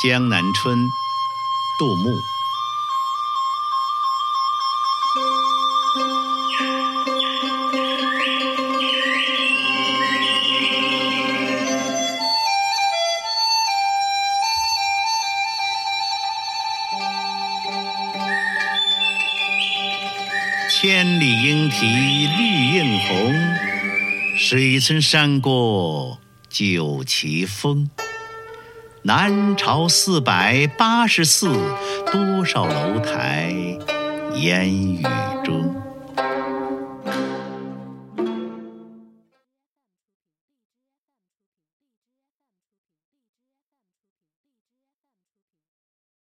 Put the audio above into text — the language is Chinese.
江南春，杜牧。千里莺啼绿映红，水村山郭酒旗风。南朝四百八十寺，多少楼台烟雨。